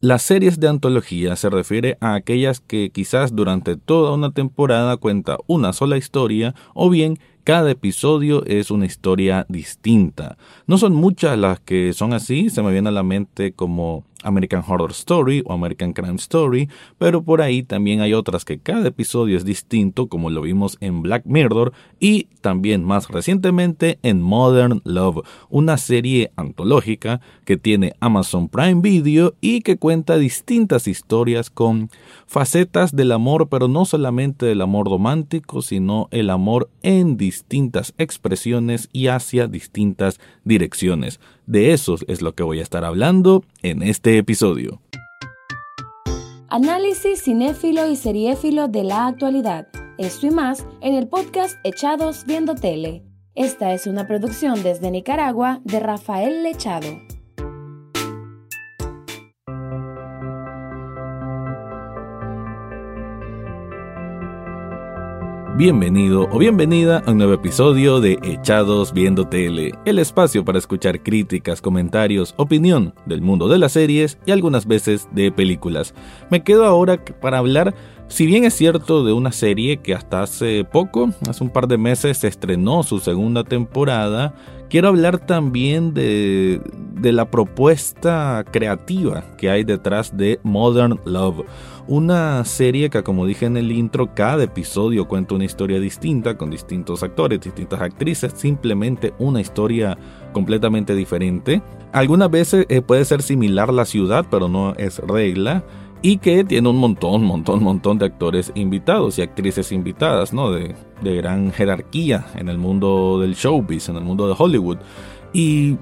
Las series de antología se refiere a aquellas que quizás durante toda una temporada cuenta una sola historia o bien cada episodio es una historia distinta. No son muchas las que son así, se me viene a la mente como American Horror Story o American Crime Story, pero por ahí también hay otras que cada episodio es distinto, como lo vimos en Black Mirror y también más recientemente en Modern Love, una serie antológica que tiene Amazon Prime Video y que cuenta distintas historias con facetas del amor, pero no solamente del amor romántico, sino el amor en distintas expresiones y hacia distintas direcciones. De eso es lo que voy a estar hablando en este episodio. Análisis cinéfilo y seriéfilo de la actualidad. Esto y más en el podcast Echados Viendo Tele. Esta es una producción desde Nicaragua de Rafael Lechado. Bienvenido o bienvenida a un nuevo episodio de Echados Viendo Tele, el espacio para escuchar críticas, comentarios, opinión del mundo de las series y algunas veces de películas. Me quedo ahora para hablar, si bien es cierto, de una serie que hasta hace poco, hace un par de meses, se estrenó su segunda temporada, quiero hablar también de, de la propuesta creativa que hay detrás de Modern Love una serie que, como dije en el intro, cada episodio cuenta una historia distinta, con distintos actores, distintas actrices, simplemente una historia completamente diferente. Algunas veces eh, puede ser similar la ciudad, pero no es regla. Y que tiene un montón, montón, montón de actores invitados y actrices invitadas, ¿no? De, gran jerarquía en el mundo del showbiz, en el mundo de Hollywood. Y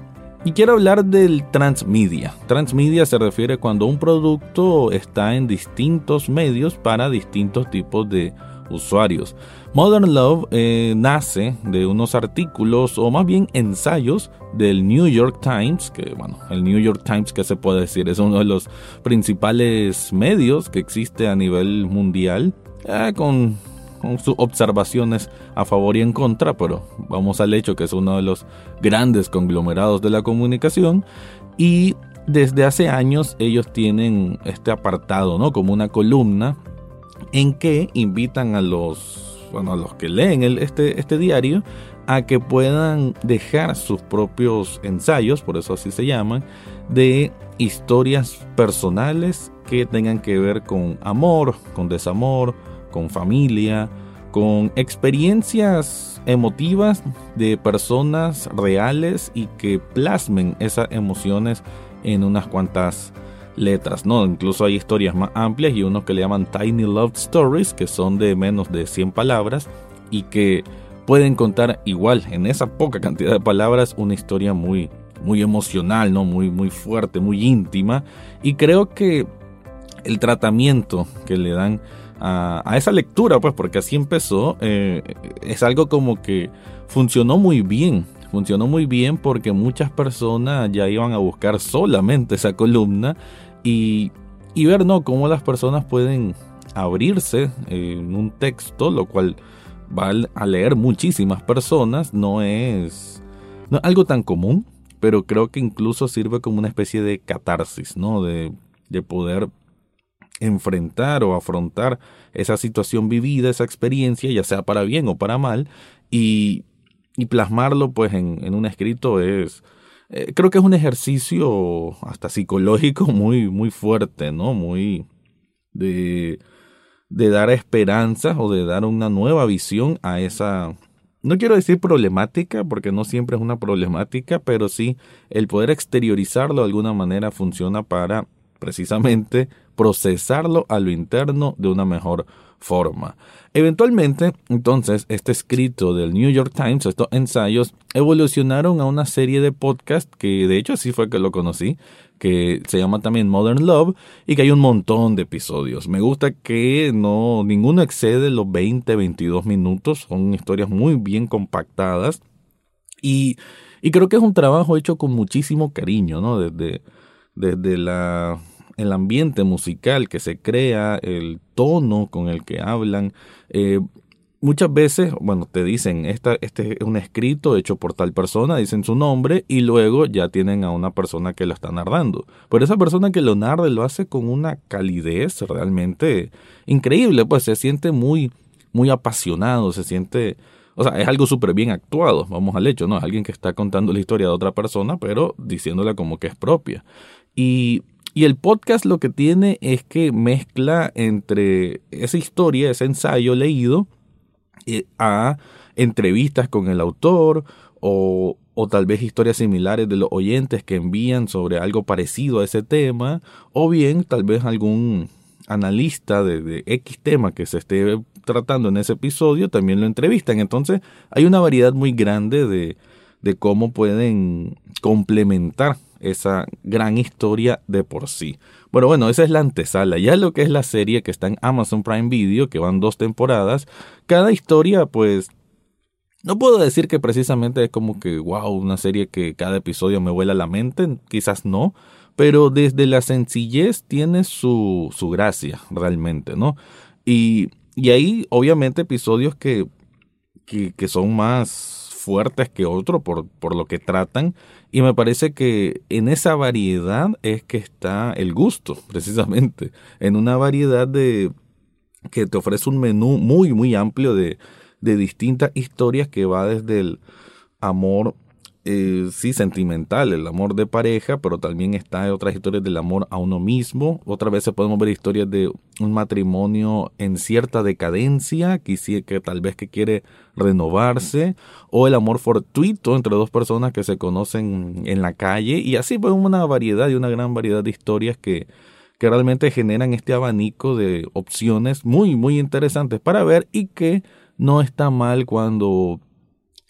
y quiero hablar del transmedia. Transmedia se refiere cuando un producto está en distintos medios para distintos tipos de usuarios. Modern Love eh, nace de unos artículos o más bien ensayos del New York Times, que bueno, el New York Times que se puede decir es uno de los principales medios que existe a nivel mundial, eh, con con sus observaciones a favor y en contra, pero vamos al hecho que es uno de los grandes conglomerados de la comunicación y desde hace años ellos tienen este apartado, ¿no? Como una columna en que invitan a los, bueno, a los que leen este, este diario a que puedan dejar sus propios ensayos, por eso así se llaman, de historias personales que tengan que ver con amor, con desamor, con familia, con experiencias emotivas de personas reales y que plasmen esas emociones en unas cuantas letras, ¿no? Incluso hay historias más amplias y unos que le llaman Tiny Love Stories, que son de menos de 100 palabras y que pueden contar igual en esa poca cantidad de palabras una historia muy muy emocional, ¿no? Muy muy fuerte, muy íntima y creo que el tratamiento que le dan a, esa lectura, pues porque así empezó, eh, es algo como que funcionó muy bien. Funcionó muy bien porque muchas personas ya iban a buscar solamente esa columna y, ver ¿no? cómo las personas pueden abrirse en un texto, lo cual va a leer muchísimas personas, no es, no algo tan común, pero creo que incluso sirve como una especie de catarsis, ¿no? De, de poder enfrentar o afrontar esa situación vivida, esa experiencia, ya sea para bien o para mal, y, y plasmarlo pues en, un escrito es, eh, creo que es un ejercicio hasta psicológico muy, muy fuerte, ¿no? Muy de, de dar esperanzas o de dar una nueva visión a esa, no quiero decir problemática, porque no siempre es una problemática, pero sí el poder exteriorizarlo de alguna manera funciona para precisamente procesarlo a lo interno de una mejor forma. Eventualmente, entonces, este escrito del New York Times, estos ensayos, evolucionaron a una serie de podcasts que de hecho así fue que lo conocí, que se llama también Modern Love y que hay un montón de episodios. Me gusta que no ninguno excede los 20, 22 minutos, son historias muy bien compactadas y, y creo que es un trabajo hecho con muchísimo cariño, ¿no? Desde, desde la el ambiente musical que se crea, el tono con el que hablan. Eh, muchas veces, bueno, te dicen, esta, este es un escrito hecho por tal persona, dicen su nombre y luego ya tienen a una persona que lo está narrando. Pero esa persona que lo narra lo hace con una calidez realmente increíble, pues se siente muy, muy apasionado, se siente... O sea, es algo súper bien actuado, vamos al hecho, ¿no? Es alguien que está contando la historia de otra persona, pero diciéndola como que es propia. Y y el podcast lo que tiene es que mezcla entre esa historia, ese ensayo leído, eh, a entrevistas con el autor o, o, tal vez historias similares de los oyentes que envían sobre algo parecido a ese tema, o bien tal vez algún analista de, de X tema que se esté tratando en ese episodio también lo entrevistan. Entonces hay una variedad muy grande de, de cómo pueden complementar esa gran historia de por sí. Bueno, bueno, esa es la antesala. Ya lo que es la serie que está en Amazon Prime Video, que van dos temporadas, cada historia, pues, no puedo decir que precisamente es como que, wow, una serie que cada episodio me vuela la mente, quizás no, pero desde la sencillez tiene su, su gracia, realmente, ¿no? Y, y hay, obviamente, episodios que, que, que son más fuertes que otro por, por lo que tratan. Y me parece que en esa variedad es que está el gusto, precisamente. En una variedad de que te ofrece un menú muy, muy amplio de, de distintas historias que va desde el amor eh, sí sentimental, el amor de pareja, pero también está otras historias del amor a uno mismo. Otra vez podemos ver historias de un matrimonio en cierta decadencia, que, que tal vez que quiere renovarse, o el amor fortuito entre dos personas que se conocen en la calle, y así pues una variedad y una gran variedad de historias que, que realmente generan este abanico de opciones muy, muy interesantes para ver y que no está mal cuando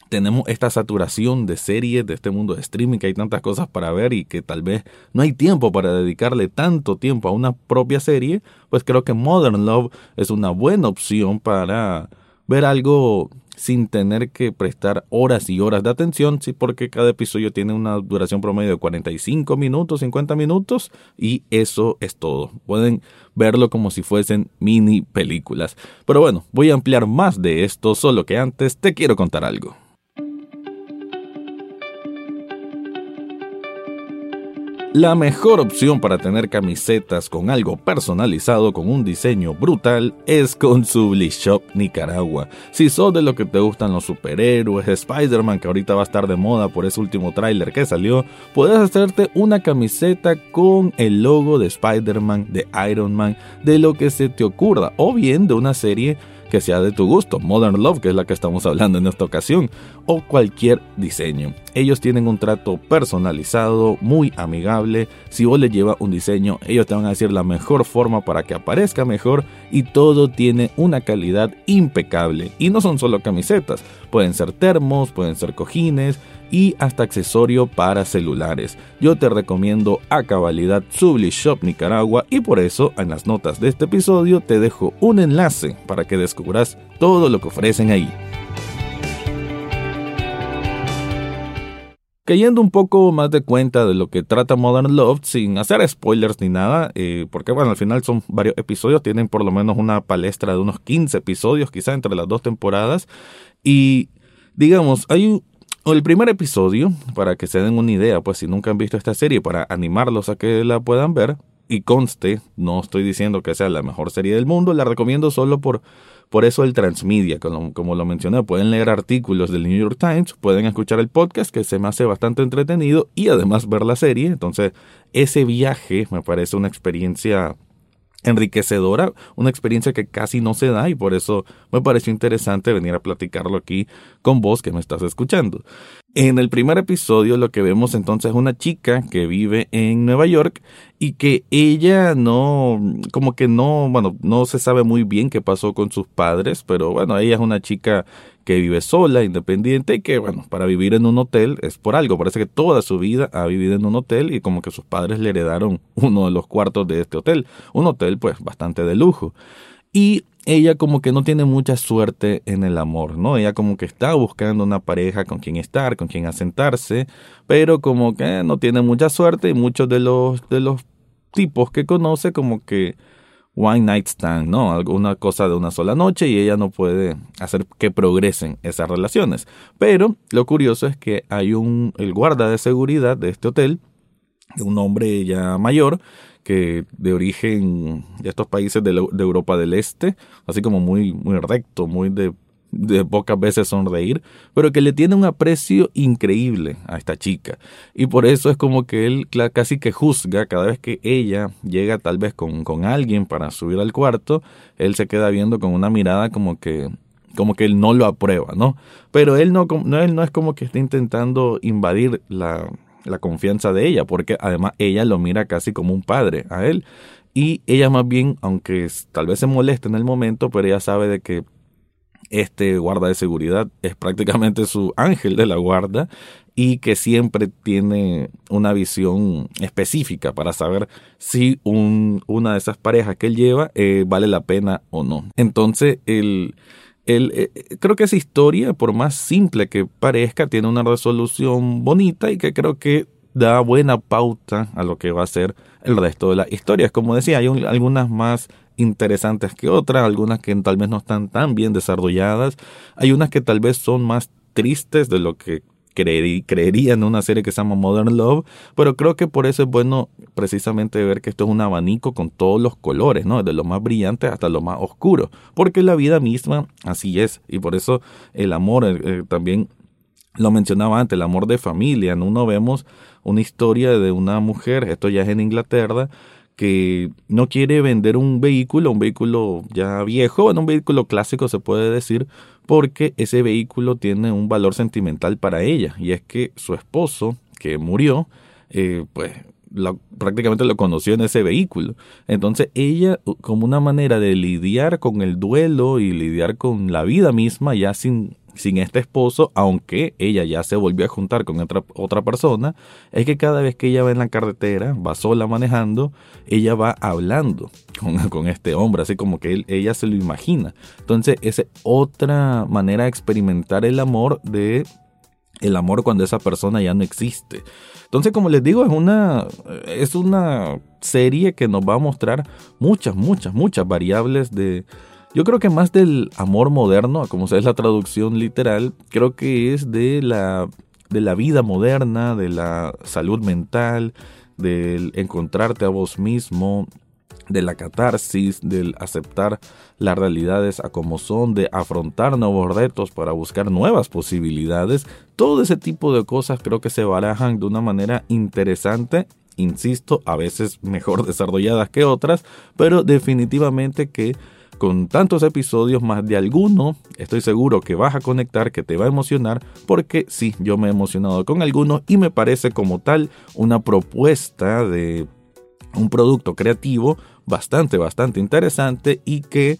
tenemos esta saturación de series de este mundo de streaming, que hay tantas cosas para ver y que tal vez no hay tiempo para dedicarle tanto tiempo a una propia serie, pues creo que Modern Love es una buena opción para ver algo sin tener que prestar horas y horas de atención, sí, porque cada episodio tiene una duración promedio de 45 minutos, 50 minutos, y eso es todo. Pueden verlo como si fuesen mini películas. Pero bueno, voy a ampliar más de esto, solo que antes te quiero contar algo. La mejor opción para tener camisetas con algo personalizado con un diseño brutal es con Shop Nicaragua. Si sos de lo que te gustan los superhéroes, Spider-Man que ahorita va a estar de moda por ese último tráiler que salió, puedes hacerte una camiseta con el logo de Spider-Man, de Iron Man, de lo que se te ocurra o bien de una serie que sea de tu gusto, Modern Love, que es la que estamos hablando en esta ocasión, o cualquier diseño. Ellos tienen un trato personalizado, muy amigable. Si vos le llevas un diseño, ellos te van a decir la mejor forma para que aparezca mejor y todo tiene una calidad impecable. Y no son solo camisetas, pueden ser termos, pueden ser cojines, y hasta accesorio para celulares. Yo te recomiendo a cabalidad Subli Shop Nicaragua y por eso en las notas de este episodio te dejo un enlace para que descubras todo lo que ofrecen ahí. Cayendo un poco más de cuenta de lo que trata Modern Love, sin hacer spoilers ni nada, eh, porque bueno, al final son varios episodios, tienen por lo menos una palestra de unos 15 episodios, quizá entre las dos temporadas, y digamos, hay el primer episodio, para que se den una idea, pues si nunca han visto esta serie, para animarlos a que la puedan ver, y conste, no estoy diciendo que sea la mejor serie del mundo, la recomiendo solo por, por eso el transmedia, como, como lo mencioné, pueden leer artículos del New York Times, pueden escuchar el podcast que se me hace bastante entretenido y además ver la serie, entonces ese viaje me parece una experiencia enriquecedora, una experiencia que casi no se da y por eso me pareció interesante venir a platicarlo aquí con vos que me estás escuchando. En el primer episodio lo que vemos entonces es una chica que vive en Nueva York y que ella no, como que no, bueno, no se sabe muy bien qué pasó con sus padres, pero bueno, ella es una chica que vive sola, independiente y que, bueno, para vivir en un hotel es por algo. Parece que toda su vida ha vivido en un hotel y como que sus padres le heredaron uno de los cuartos de este hotel. Un hotel, pues, bastante de lujo. Y ella como que no tiene mucha suerte en el amor, ¿no? Ella como que está buscando una pareja con quien estar, con quien asentarse, pero como que no tiene mucha suerte y muchos de los, de los tipos que conoce como que one night stand, ¿no? Alguna cosa de una sola noche y ella no puede hacer que progresen esas relaciones. Pero lo curioso es que hay un, el guarda de seguridad de este hotel, un hombre ya mayor, que de origen de estos países de, de Europa del Este, así como muy, muy recto, muy de de pocas veces sonreír, pero que le tiene un aprecio increíble a esta chica. Y por eso es como que él casi que juzga cada vez que ella llega tal vez con, con alguien para subir al cuarto, él se queda viendo con una mirada como que como que él no lo aprueba, ¿no? Pero él no, él no es como que esté intentando invadir la, la confianza de ella, porque además ella lo mira casi como un padre a él. Y ella más bien, aunque tal vez se moleste en el momento, pero ella sabe de que este guarda de seguridad es prácticamente su ángel de la guarda y que siempre tiene una visión específica para saber si un, una de esas parejas que él lleva eh, vale la pena o no. Entonces, el, el, eh, creo que esa historia, por más simple que parezca, tiene una resolución bonita y que creo que da buena pauta a lo que va a ser el resto de las historias. Como decía, hay algunas más interesantes que otras, algunas que tal vez no están tan bien desarrolladas, hay unas que tal vez son más tristes de lo que creería en una serie que se llama Modern Love, pero creo que por eso es bueno precisamente ver que esto es un abanico con todos los colores, ¿no? Desde lo más brillante hasta lo más oscuro, porque la vida misma así es, y por eso el amor eh, eh, también lo mencionaba antes, el amor de familia, ¿no? Uno vemos una historia de una mujer, esto ya es en Inglaterra, que no quiere vender un vehículo, un vehículo ya viejo, bueno, un vehículo clásico se puede decir, porque ese vehículo tiene un valor sentimental para ella, y es que su esposo, que murió, eh, pues prácticamente lo conoció en ese vehículo. Entonces ella, como una manera de lidiar con el duelo y lidiar con la vida misma, ya sin sin este esposo, aunque ella ya se volvió a juntar con otra, otra persona, es que cada vez que ella va en la carretera, va sola manejando, ella va hablando con, con este hombre, así como que ella se lo imagina. Entonces, esa es otra manera de experimentar el amor de el amor cuando esa persona ya no existe. Entonces, como les digo, es una, es una serie que nos va a mostrar muchas, muchas, muchas variables de, yo creo que más del amor moderno, como es la traducción literal, creo que es de la, de la vida moderna, de la salud mental, del encontrarte a vos mismo, de la catarsis, del aceptar las realidades a como son, de afrontar nuevos retos para buscar nuevas posibilidades. Todo ese tipo de cosas creo que se barajan de una manera interesante, insisto, a veces mejor desarrolladas que otras, pero definitivamente que con tantos episodios más de alguno, estoy seguro que vas a conectar, que te va a emocionar, porque sí, yo me he emocionado con alguno y me parece como tal una propuesta de un producto creativo bastante, bastante interesante y que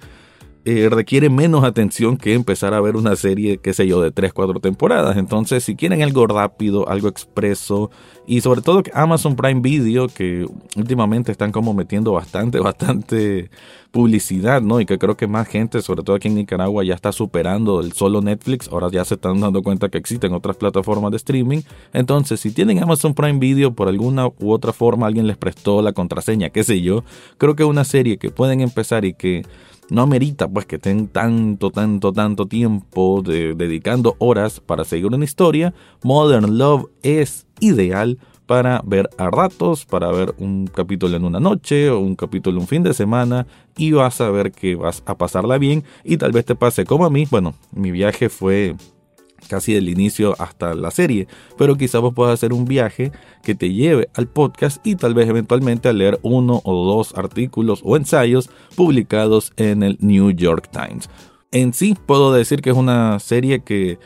eh, requiere menos atención que empezar a ver una serie, qué sé yo, de 3, 4 temporadas. Entonces, si quieren algo rápido, algo expreso, y sobre todo que Amazon Prime Video, que últimamente están como metiendo bastante, bastante publicidad, ¿no? Y que creo que más gente, sobre todo aquí en Nicaragua, ya está superando el solo Netflix. Ahora ya se están dando cuenta que existen otras plataformas de streaming. Entonces, si tienen Amazon Prime Video por alguna u otra forma, alguien les prestó la contraseña, qué sé yo, creo que una serie que pueden empezar y que no amerita pues que estén tanto, tanto, tanto tiempo dedicando horas para seguir una historia. Modern Love es ideal para ver a ratos, para ver un capítulo en una noche o un capítulo un fin de semana y vas a ver que vas a pasarla bien y tal vez te pase como a mí. Bueno, mi viaje fue casi del inicio hasta la serie, pero quizá vos puedas hacer un viaje que te lleve al podcast y tal vez eventualmente a leer uno o dos artículos o ensayos publicados en el New York Times. En sí puedo decir que es una serie que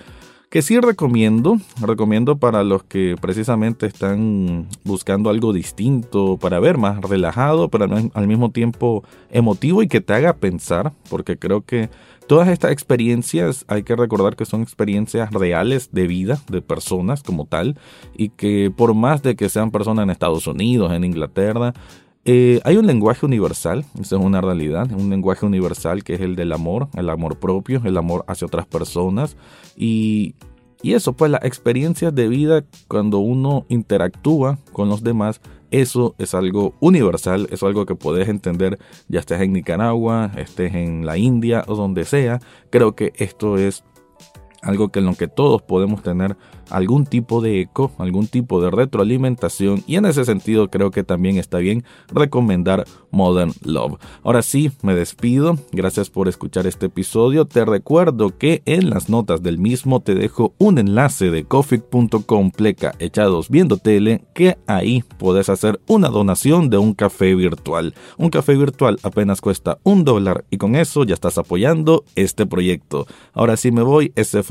que sí recomiendo, recomiendo para los que precisamente están buscando algo distinto, para ver más relajado, pero al mismo tiempo emotivo y que te haga pensar, porque creo que todas estas experiencias hay que recordar que son experiencias reales de vida, de personas como tal, y que por más de que sean personas en Estados Unidos, en Inglaterra, eh, hay un lenguaje universal, eso es una realidad, un lenguaje universal que es el del amor, el amor propio, el amor hacia otras personas y, y eso, pues las experiencias de vida cuando uno interactúa con los demás eso es algo universal, es algo que puedes entender ya estés en Nicaragua, estés en la India o donde sea. Creo que esto es algo que en lo que todos podemos tener algún tipo de eco, algún tipo de retroalimentación y en ese sentido creo que también está bien recomendar Modern Love. Ahora sí, me despido, gracias por escuchar este episodio, te recuerdo que en las notas del mismo te dejo un enlace de coffee.com echados viendo tele que ahí puedes hacer una donación de un café virtual. Un café virtual apenas cuesta un dólar y con eso ya estás apoyando este proyecto. Ahora sí me voy, ese fue